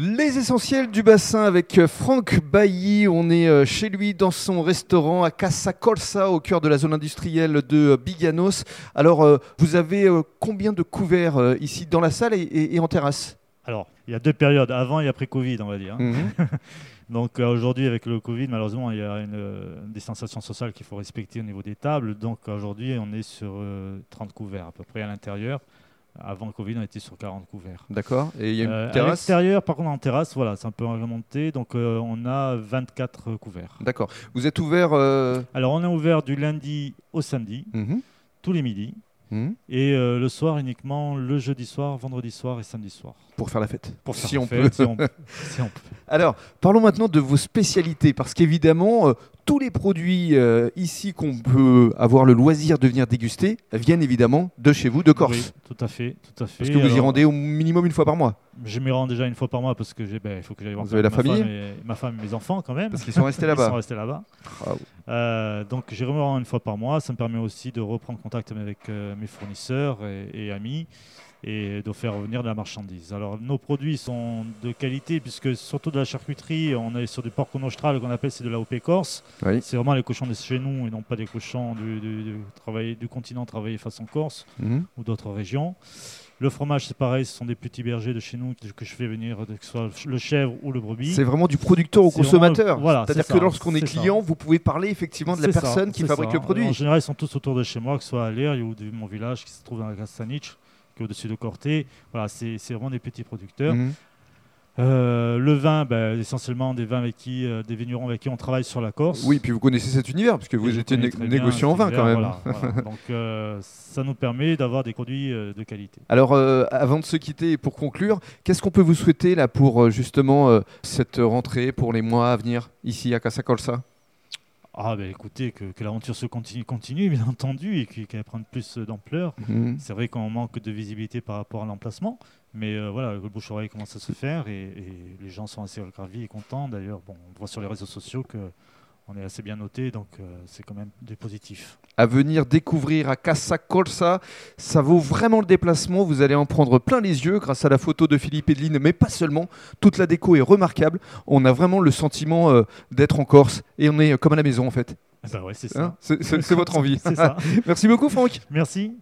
Les essentiels du bassin avec euh, Franck Bailly. On est euh, chez lui dans son restaurant à Casa Corsa, au cœur de la zone industrielle de euh, Biganos. Alors, vous avez combien de couverts ici dans la salle et, en terrasse? Alors, il y a deux périodes, avant et après Covid, on va dire. Hein. Mhm. Donc aujourd'hui, avec le Covid, malheureusement, il y a une, distanciation sociale qu'il faut respecter au niveau des tables. Donc aujourd'hui, on est sur 30 couverts à peu près à l'intérieur. Avant le Covid, on était sur 40 couverts. D'accord. Et il y a une euh, terrasse À l'extérieur, par contre, en terrasse, voilà, c'est un peu remonté. Donc, euh, on a 24 couverts. D'accord. Vous êtes ouvert euh, Alors, on est ouvert du lundi au samedi, mhm. tous les midis. Mhm. Et le soir uniquement le jeudi soir, vendredi soir et samedi soir. Pour faire la fête. Pour si, on peut. si, on, peut. Alors, parlons maintenant de vos spécialités, parce qu'évidemment, tous les produits euh, ici qu'on peut avoir le loisir de venir déguster viennent évidemment de chez vous, de Corse. Oui, tout à fait, tout à fait. Parce que vous y rendez au minimum une fois par mois. Je m'y rends déjà une fois par mois parce que ben, il faut que j'aille voir vous avez la ma famille, femme et, ma femme et mes enfants quand même. Parce qu'ils sont restés là-bas. Ils sont restés là-bas. Euh, donc j'y rends une fois par mois. Ça me permet aussi de reprendre contact avec euh, mes fournisseurs et amis et de faire revenir de la marchandise. Alors nos produits sont de qualité puisque surtout de la charcuterie, on est sur du porc nostral qu'on appelle c'est de la OP Corse. C'est vraiment les cochons de chez nous et non pas des cochons du, du, du continent travaillés façon Corse mhm. ou d'autres régions. Le fromage, c'est pareil, ce sont des petits bergers de chez nous que je fais venir, que ce soit le chèvre ou le brebis. C'est vraiment du producteur au consommateur. Voilà, C'est-à-dire que lorsqu'on est, client, vous pouvez parler effectivement de la personne qui fabrique le produit. En général, ils sont tous autour de chez moi, que ce soit à Leer ou de mon village qui se trouve dans la Castanich au-dessus de Corté. Voilà, c'est vraiment des petits producteurs. Mhm. Euh, le vin, bah, essentiellement des vins avec qui, euh, des vignerons avec qui on travaille sur la Corse. Oui, puis vous connaissez cet univers, puisque vous étiez négociant en vin quand même. Donc euh, ça nous permet d'avoir des produits de qualité. Alors avant de se quitter et pour conclure, qu'est-ce qu'on peut vous souhaiter là pour justement cette rentrée, pour les mois à venir ici à Casa Colsa? Ah ben écoutez, que, l'aventure se continue, continue, bien entendu, et qu'elle prenne plus d'ampleur. Mhm. C'est vrai qu'on manque de visibilité par rapport à l'emplacement, mais euh, voilà, le bouche-oreille commence à se faire, et, les gens sont assez ravis et contents. D'ailleurs, bon, on voit sur les réseaux sociaux que on est assez bien noté, donc euh, c'est quand même des positifs. À venir découvrir à Casa Corsa, ça vaut vraiment le déplacement. Vous allez en prendre plein les yeux grâce à la photo de Philippe Edline, mais pas seulement. Toute la déco est remarquable. On a vraiment le sentiment euh, d'être en Corse et on est comme à la maison en fait. Ouais, c'est ça. Hein c'est votre envie. Merci beaucoup, Franck. Merci.